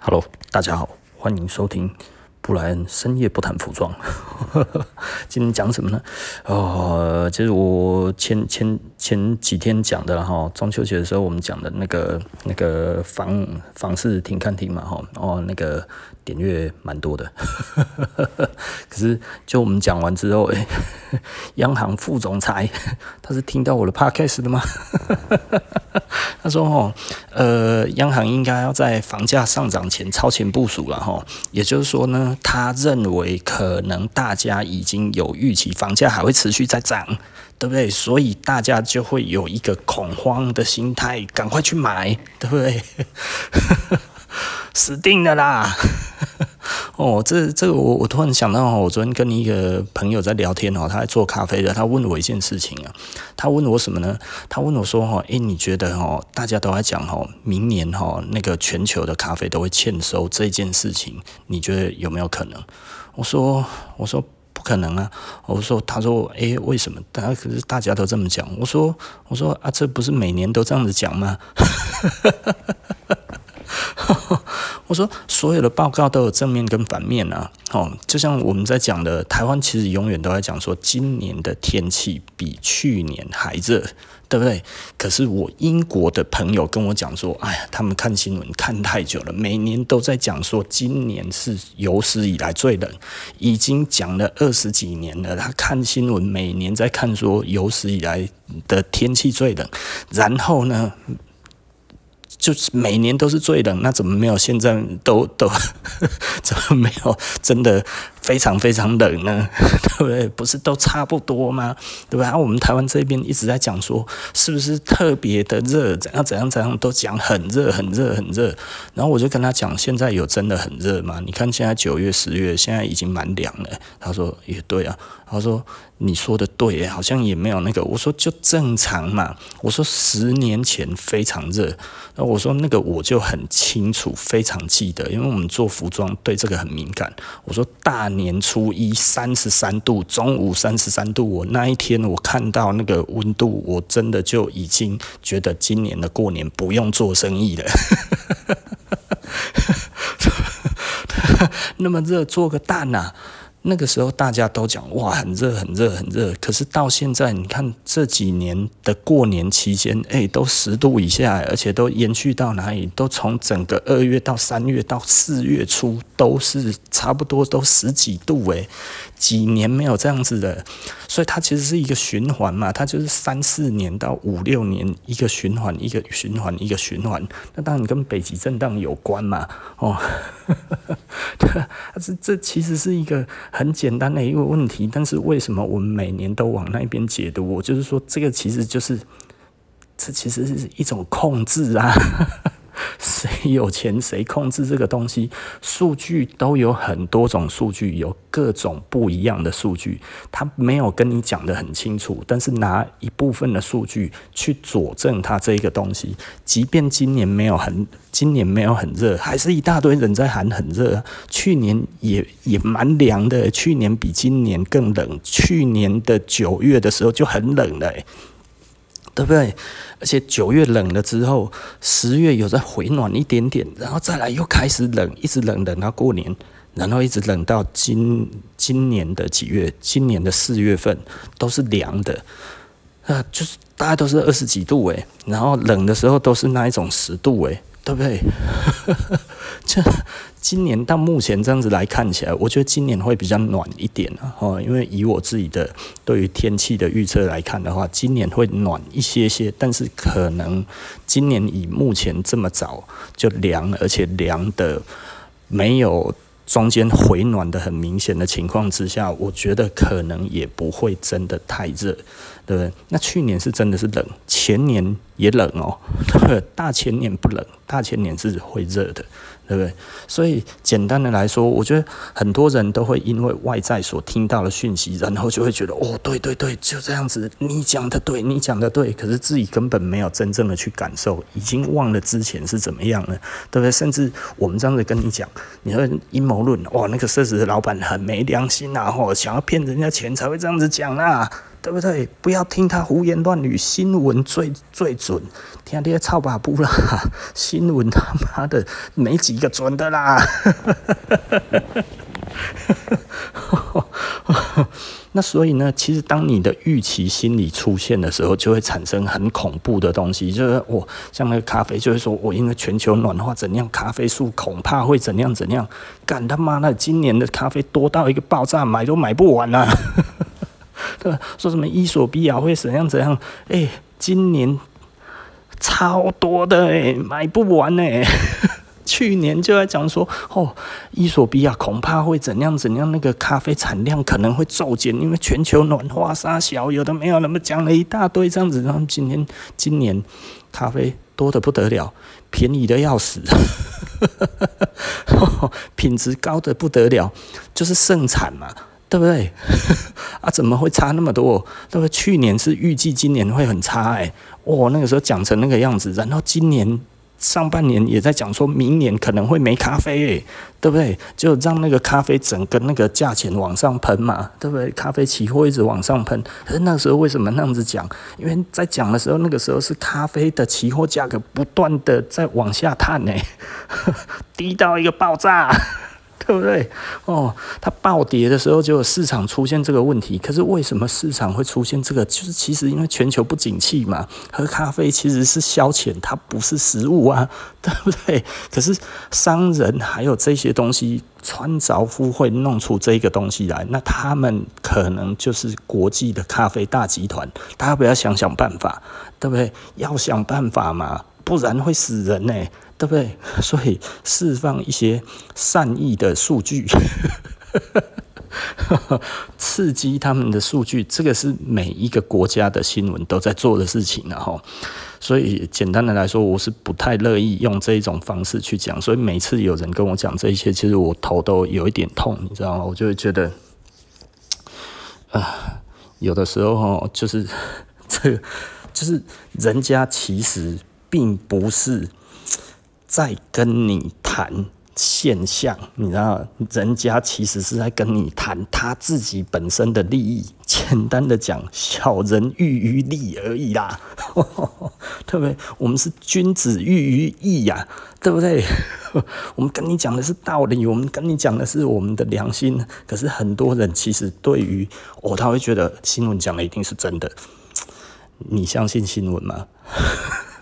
Hello，大家好，欢迎收听布莱恩深夜不谈服装。今天讲什么呢？哦，其实我前前前几天讲的哈，中秋节的时候我们讲的那个那个房房事停看听嘛哈，哦那个。点阅蛮多的，可是就我们讲完之后，哎，央行副总裁他是听到我的 podcast 的吗？他说：“哦，呃，央行应该要在房价上涨前超前部署了哈。也就是说呢，他认为可能大家已经有预期，房价还会持续在涨，对不对？所以大家就会有一个恐慌的心态，赶快去买，对不对？死定了啦！”哦，这这个我我突然想到，我昨天跟你一个朋友在聊天哦，他在做咖啡的，他问我一件事情啊，他问我什么呢？他问我说哈，诶，你觉得哈，大家都在讲哈，明年哈那个全球的咖啡都会欠收这件事情，你觉得有没有可能？我说我说不可能啊！我说他说诶，为什么？大家可是大家都这么讲。我说我说啊，这不是每年都这样子讲吗？我说，所有的报告都有正面跟反面啊。哦，就像我们在讲的，台湾其实永远都在讲说，今年的天气比去年还热，对不对？可是我英国的朋友跟我讲说，哎呀，他们看新闻看太久了，每年都在讲说，今年是有史以来最冷，已经讲了二十几年了。他看新闻，每年在看说有史以来的天气最冷，然后呢？就是每年都是最冷，那怎么没有现在都都 怎么没有真的非常非常冷呢？对不对？不是都差不多吗？对吧？我们台湾这边一直在讲说，是不是特别的热？怎样怎样怎样都讲很热很热很热。然后我就跟他讲，现在有真的很热吗？你看现在九月十月，现在已经蛮凉了。他说也对啊。他说你说的对，好像也没有那个。我说就正常嘛。我说十年前非常热。那我说那个我就很清楚，非常记得，因为我们做服装对这个很敏感。我说大年初一三十三度，中午三十三度，我那一天我看到那个温度，我真的就已经觉得今年的过年不用做生意了。那么热，做个蛋呐！那个时候大家都讲哇，很热很热很热，可是到现在你看这几年的过年期间，哎，都十度以下，而且都延续到哪里？都从整个二月到三月到四月初都是差不多都十几度哎，几年没有这样子的，所以它其实是一个循环嘛，它就是三四年到五六年一个循环，一个循环，一个循环。那当然跟北极震荡有关嘛，哦，这这其实是一个。很简单的一个问题，但是为什么我们每年都往那边解读？我就是说，这个其实就是，这其实是一种控制啊。谁有钱谁控制这个东西？数据都有很多种数据，有各种不一样的数据，他没有跟你讲得很清楚，但是拿一部分的数据去佐证他这个东西。即便今年没有很，今年没有很热，还是一大堆人在喊很热。去年也也蛮凉的，去年比今年更冷。去年的九月的时候就很冷了。对不对？而且九月冷了之后，十月有在回暖一点点，然后再来又开始冷，一直冷冷到过年，然后一直冷到今今年的几月？今年的四月份都是凉的，啊，就是大概都是二十几度诶，然后冷的时候都是那一种十度诶。对不对？这今年到目前这样子来看起来，我觉得今年会比较暖一点啊。因为以我自己的对于天气的预测来看的话，今年会暖一些些，但是可能今年以目前这么早就凉，而且凉的没有中间回暖的很明显的情况之下，我觉得可能也不会真的太热。对不对？那去年是真的是冷，前年也冷哦，大前年不冷，大前年是会热的，对不对？所以简单的来说，我觉得很多人都会因为外在所听到的讯息，然后就会觉得哦，对对对，就这样子，你讲的对，你讲的对，可是自己根本没有真正的去感受，已经忘了之前是怎么样了，对不对？甚至我们这样子跟你讲，你说阴谋论，哇，那个奢侈的老板很没良心啊，吼，想要骗人家钱才会这样子讲啊。对不对？不要听他胡言乱语，新闻最最准。听这些臭把布啦，新闻他妈的没几个准的啦。那所以呢，其实当你的预期心理出现的时候，就会产生很恐怖的东西，就是我像那个咖啡，就是说我因为全球暖化怎样，咖啡树恐怕会怎样怎样。干他妈的，今年的咖啡多到一个爆炸，买都买不完啊！对，说什么伊索比亚会怎样怎样？哎、今年超多的哎、买不完哎、欸。去年就在讲说，哦，伊索比亚恐怕会怎样怎样，那个咖啡产量可能会骤减，因为全球暖化沙小，有的没有，那么讲了一大堆这样子。然后今天今年咖啡多的不得了，便宜的要死，品质高的不得了，就是盛产嘛，对不对？啊，怎么会差那么多？对不对？去年是预计今年会很差，哎，哦，那个时候讲成那个样子，然后今年。上半年也在讲说，明年可能会没咖啡，欸，对不对？就让那个咖啡整个那个价钱往上喷嘛，对不对？咖啡期货一直往上喷，可是那个时候为什么那样子讲？因为在讲的时候，那个时候是咖啡的期货价格不断的在往下探呢，低到一个爆炸。对不对？哦，它暴跌的时候就有市场出现这个问题。可是为什么市场会出现这个？就是其实因为全球不景气嘛。喝咖啡其实是消遣，它不是食物啊，对不对？可是商人还有这些东西穿着夫会弄出这个东西来，那他们可能就是国际的咖啡大集团。大家不要想想办法，对不对？要想办法嘛，不然会死人呢。对不对？所以释放一些善意的数据，刺激他们的数据，这个是每一个国家的新闻都在做的事情，然后，所以简单的来说，我是不太乐意用这一种方式去讲。所以每次有人跟我讲这一些，其实我头都有一点痛，你知道吗？我就会觉得，啊、有的时候哈，就是 这个，就是人家其实并不是。在跟你谈现象，你知道，人家其实是在跟你谈他自己本身的利益。简单的讲，小人喻于利而已啦，对不对？我们是君子喻于义呀，对不对？我们跟你讲的是道理，我们跟你讲的是我们的良心。可是很多人其实对于哦，他会觉得新闻讲的一定是真的。你相信新闻吗？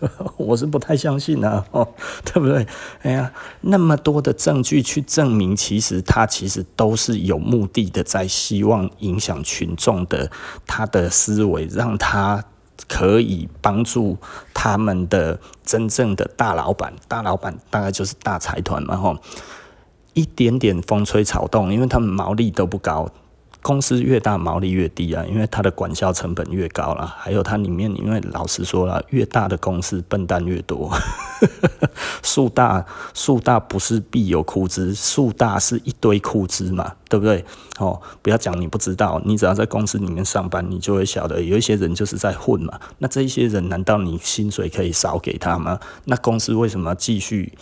我是不太相信啊，哦，对不对？哎呀，那么多的证据去证明，其实他其实都是有目的的，在希望影响群众的他的思维，让他可以帮助他们的真正的大老板，大老板大概就是大财团嘛，吼，一点点风吹草动，因为他们毛利都不高。公司越大，毛利越低啊，因为它的管销成本越高了。还有它里面，因为老实说了，越大的公司笨蛋越多。树大树大不是必有枯枝，树大是一堆枯枝嘛，对不对？哦，不要讲你不知道，你只要在公司里面上班，你就会晓得有一些人就是在混嘛。那这一些人，难道你薪水可以少给他吗？那公司为什么继续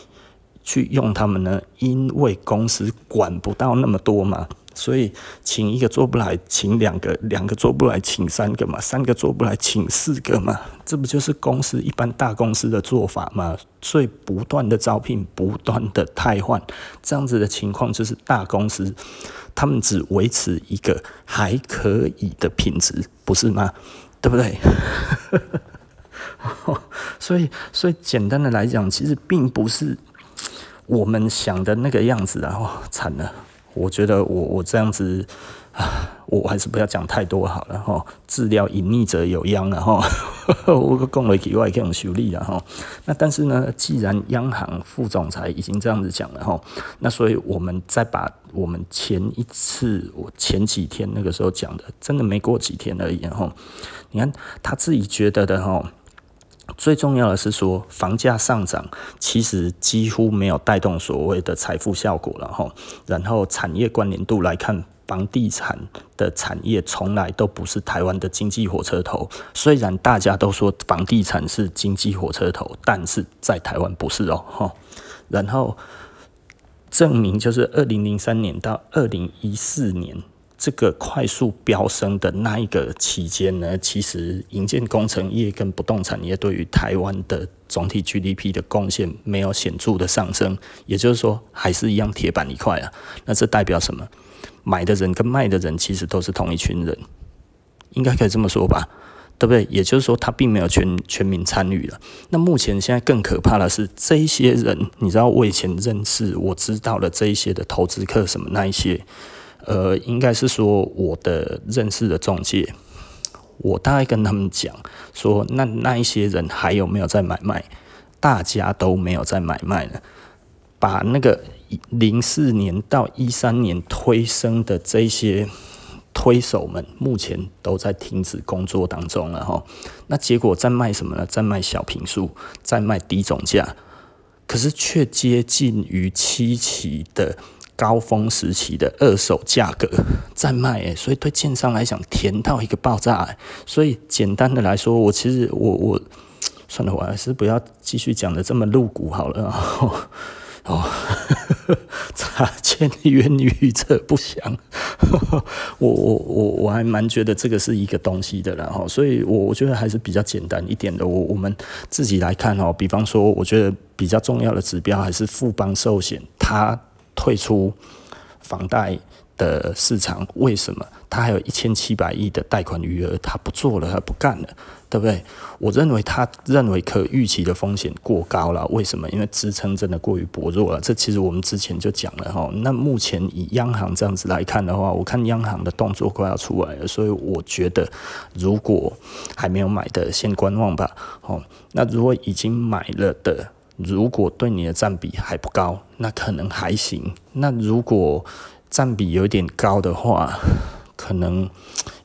去用他们呢？因为公司管不到那么多嘛。所以，请一个做不来，请两个；两个做不来，请三个嘛；三个做不来，请四个嘛。这不就是公司一般大公司的做法吗？所以不断的招聘，不断的汰换，这样子的情况就是大公司他们只维持一个还可以的品质，不是吗？对不对？所以，所以简单的来讲，其实并不是我们想的那个样子啊！哦，惨了。我觉得我我这样子啊，我还是不要讲太多好了哈。治疗隐匿者有殃了哈，我讲了以外可以修理了哈。那但是呢，既然央行副总裁已经这样子讲了哈，那所以我们再把我们前一次我前几天那个时候讲的，真的没过几天而已哈。你看他自己觉得的哈。最重要的是说，房价上涨其实几乎没有带动所谓的财富效果了哈。然后产业关联度来看，房地产的产业从来都不是台湾的经济火车头。虽然大家都说房地产是经济火车头，但是在台湾不是哦哈。然后证明就是二零零三年到二零一四年这个快速飙升的那一个期间呢，其实营建工程业跟不动产业对于台湾的总体 GDP 的贡献没有显著的上升，也就是说还是一样铁板一块啊。那这代表什么？买的人跟卖的人其实都是同一群人，应该可以这么说吧？对不对？也就是说，他并没有全全民参与了。那目前现在更可怕的是，这一些人，你知道，我以前认识，我知道了这一些的投资客什么那一些。呃，应该是说我的认识的中介，我大概跟他们讲说，那那一些人还有没有在买卖？大家都没有在买卖了，把那个零四年到一三年推升的这些推手们，目前都在停止工作当中了哈。那结果在卖什么呢？在卖小平数，在卖低总价，可是却接近于七期的。高峰时期的二手价格在卖诶，所以对建商来讲甜到一个爆炸诶，所以简单的来说，我其实我我算了，我还是不要继续讲的这么露骨好了 哦。哦，擦肩冤狱者不详，我我我我还蛮觉得这个是一个东西的，然后所以我我觉得还是比较简单一点的。我我们自己来看哦，比方说，我觉得比较重要的指标还是富邦寿险它。退出房贷的市场，为什么？他还有一千七百亿的贷款余额，他不做了，他不干了，对不对？我认为他认为可预期的风险过高了，为什么？因为支撑真的过于薄弱了。这其实我们之前就讲了哈。那目前以央行这样子来看的话，我看央行的动作快要出来了，所以我觉得如果还没有买的，先观望吧。哦，那如果已经买了的。如果对你的占比还不高，那可能还行。那如果占比有点高的话，可能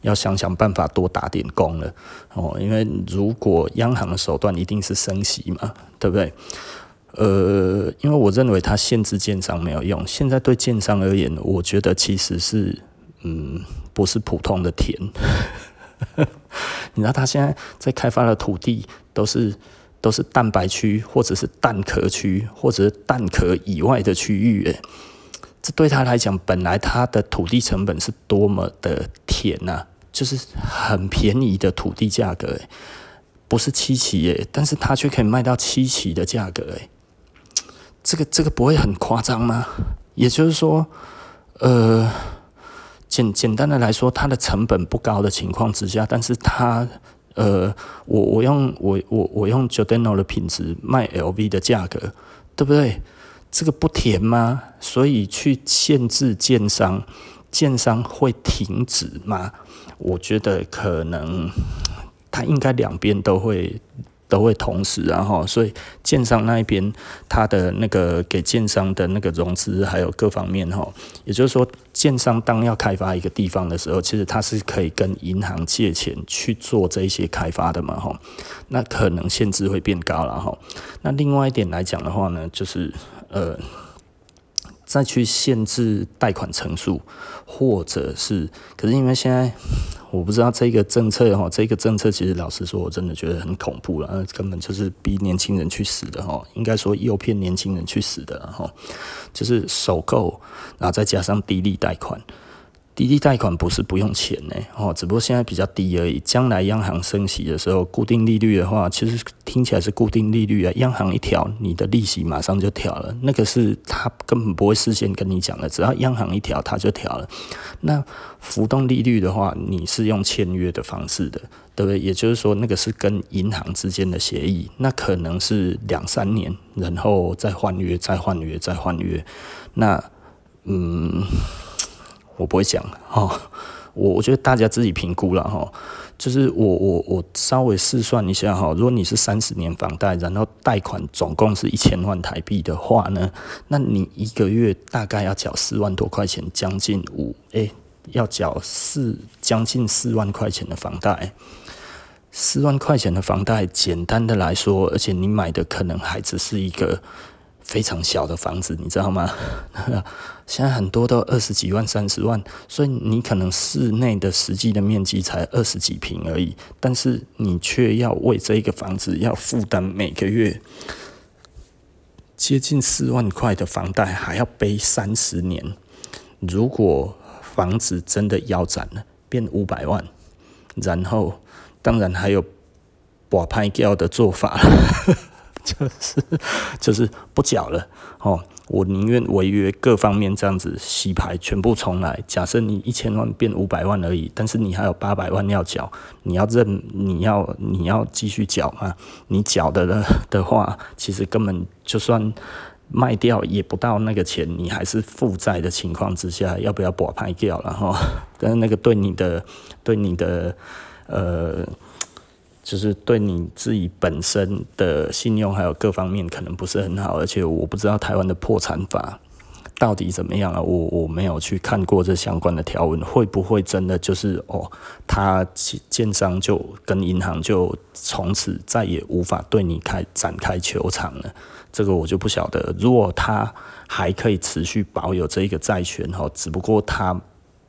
要想想办法多打点工了哦。因为如果央行的手段一定是升息嘛，对不对？呃，因为我认为它限制建商没有用。现在对建商而言，我觉得其实是嗯，不是普通的田。你知道他现在在开发的土地都是。都是蛋白区，或者是蛋壳区，或者是蛋壳以外的区域，诶，这对他来讲，本来他的土地成本是多么的甜呐、就是很便宜的土地价格，诶，不是七期诶，但是他却可以卖到七期的价格，诶，这个这个不会很夸张吗？也就是说，呃，简简单的来说，它的成本不高的情况之下，但是它。呃，我我用我我我用 j o d a n o 的品质卖 LV 的价格，对不对？这个不甜吗？所以去限制建商，建商会停止吗？我觉得可能，他应该两边都会。都会同时，然后，所以建商那一边，他的那个给建商的那个融资，还有各方面哈，也就是说，建商当要开发一个地方的时候，其实他是可以跟银行借钱去做这些开发的嘛哈，那可能限制会变高了哈。那另外一点来讲的话呢，就是呃。再去限制贷款层数，或者是，可是因为现在我不知道这个政策哈，这个政策其实老实说，我真的觉得很恐怖了，根本就是逼年轻人去死的哈，应该说诱骗年轻人去死的哈，就是首购，然后再加上低利贷款。滴滴贷款不是不用钱呢，哦，只不过现在比较低而已。将来央行升息的时候，固定利率的话，其实听起来是固定利率啊。央行一调，你的利息马上就调了。那个是他根本不会事先跟你讲的，只要央行一调，他就调了。那浮动利率的话，你是用签约的方式的，对不对？也就是说，那个是跟银行之间的协议，那可能是两三年，然后再换约，再换约，再换约。那，嗯。我不会讲哈，我我觉得大家自己评估了哈。就是我我我稍微试算一下哈，如果你是三十年房贷，然后贷款总共是一千万台币的话呢，那你一个月大概要缴四万多块钱，将近五诶，要缴四将近四万块钱的房贷。四万块钱的房贷，简单的来说，而且你买的可能还只是一个。非常小的房子，你知道吗？现在很多都二十几万、三十万，所以你可能室内的实际的面积才二十几平而已，但是你却要为这个房子要负担每个月接近四万块的房贷，还要背三十年。如果房子真的腰斩了，变五百万，然后当然还有把拍掉的做法，就是 就是不缴了哦。我宁愿违约各方面这样子洗牌，全部重来。假设你一千万变五百万而已，但是你还有八百万要缴，你要认，你要你要继续缴吗？你缴的了的话，其实根本就算卖掉也不到那个钱，你还是负债的情况之下，要不要把拍掉？然后，但是那个对你的对你的呃。就是对你自己本身的信用还有各方面可能不是很好，而且我不知道台湾的破产法到底怎么样啊，我我没有去看过这相关的条文，会不会真的就是哦，他建商就跟银行就从此再也无法对你开展开球场了？这个我就不晓得。如果他还可以持续保有这一个债权哈，只不过他。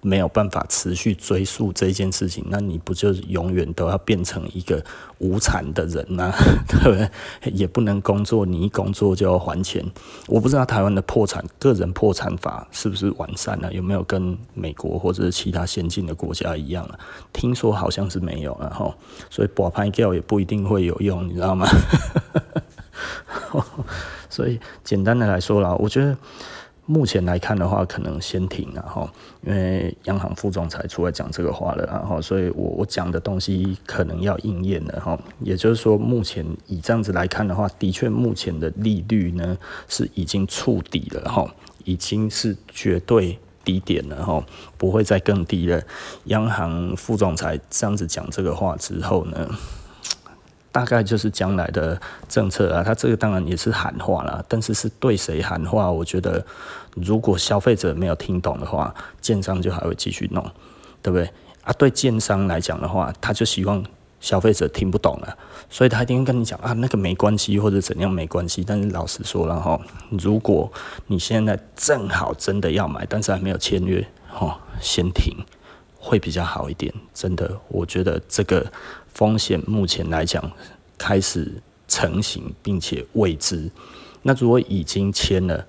没有办法持续追溯这件事情，那你不就永远都要变成一个无产的人吗？对不对？也不能工作，你一工作就要还钱。我不知道台湾的破产个人破产法是不是完善了，有没有跟美国或者是其他先进的国家一样啊？听说好像是没有，然后所以保拍掉也不一定会有用，你知道吗？所以简单的来说啦，我觉得。目前来看的话，可能先停了哈，因为央行副总裁出来讲这个话了，然后所以我我讲的东西可能要应验了哈。也就是说，目前以这样子来看的话，的确目前的利率呢是已经触底了哈，已经是绝对低点了哈，不会再更低了。央行副总裁这样子讲这个话之后呢，大概就是将来的政策啊，他这个当然也是喊话啦，但是是对谁喊话？我觉得，如果消费者没有听懂的话，建商就还会继续弄，对不对？啊，对建商来讲的话，他就希望消费者听不懂了，所以他一定会跟你讲啊，那个没关系或者怎样没关系。但是老实说了哈，如果你现在正好真的要买，但是还没有签约，哦，先停会比较好一点。真的，我觉得这个。风险目前来讲开始成型，并且未知。那如果已经签了，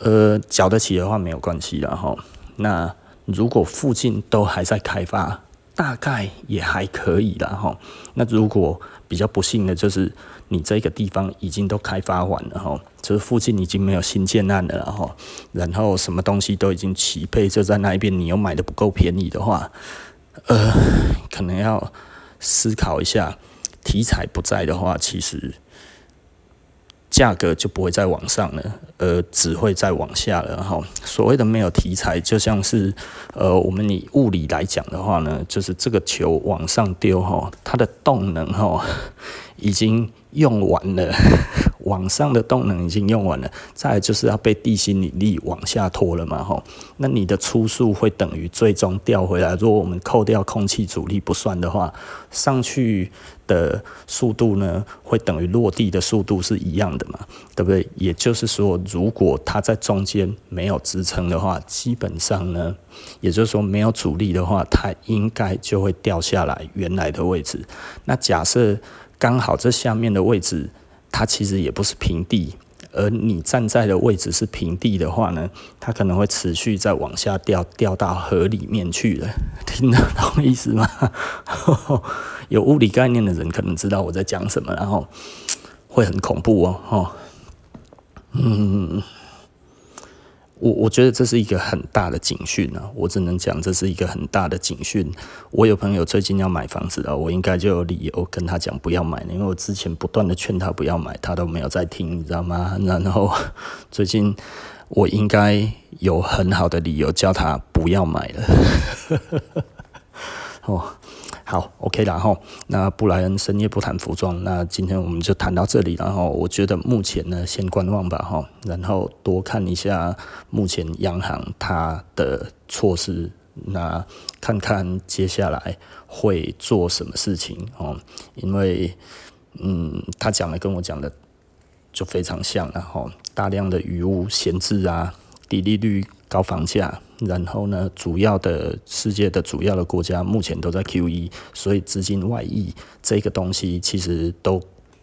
呃，缴得起的话没有关系了哈。那如果附近都还在开发，大概也还可以了哈。那如果比较不幸的就是你这个地方已经都开发完了哈，就是附近已经没有新建案了哈，然后什么东西都已经齐备，就在那一边，你又买得不够便宜的话，呃，可能要。思考一下，题材不在的话，其实价格就不会再往上了，而只会再往下了。哈，所谓的没有题材，就像是呃，我们以物理来讲的话呢，就是这个球往上丢，哈，它的动能，哈，已经用完了。往上的动能已经用完了，再就是要被地心引力往下拖了嘛，吼，那你的初速会等于最终掉回来。如果我们扣掉空气阻力不算的话，上去的速度呢，会等于落地的速度是一样的嘛，对不对？也就是说，如果它在中间没有支撑的话，基本上呢，也就是说没有阻力的话，它应该就会掉下来原来的位置。那假设刚好这下面的位置。它其实也不是平地，而你站在的位置是平地的话呢，它可能会持续再往下掉，掉到河里面去了。听得懂意思吗？有物理概念的人可能知道我在讲什么，然后会很恐怖哦。嗯。我我觉得这是一个很大的警讯啊！我只能讲这是一个很大的警讯。我有朋友最近要买房子啊，我应该就有理由跟他讲不要买，因为我之前不断的劝他不要买，他都没有在听，你知道吗？然后最近我应该有很好的理由叫他不要买了。哦。好，OK，然后那布莱恩深夜不谈服装，那今天我们就谈到这里，然后我觉得目前呢，先观望吧，哈，然后多看一下目前央行它的措施，那看看接下来会做什么事情哦，因为嗯，他讲的跟我讲的就非常像，然后大量的余物闲置啊，低利率。高房价，然后呢，主要的世界的主要的国家目前都在 QE，所以资金外溢这个东西其实都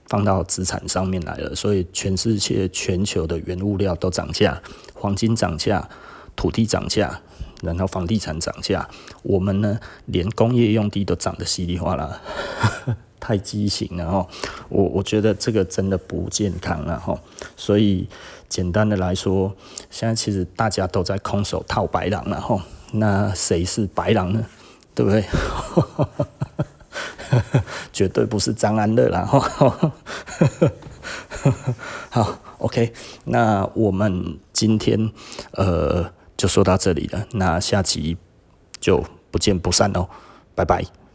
放到资产上面来了，所以全世界全球的原物料都涨价，黄金涨价，土地涨价，然后房地产涨价，我们呢连工业用地都涨得稀里哗啦，太畸形了哈。我我觉得这个真的不健康了哈。所以简单的来说，现在其实大家都在空手套白狼了哈。那谁是白狼呢？对不对？绝对不是张安乐啦哈。好，OK，那我们今天呃就说到这里了，那下集就不见不散喽，拜拜。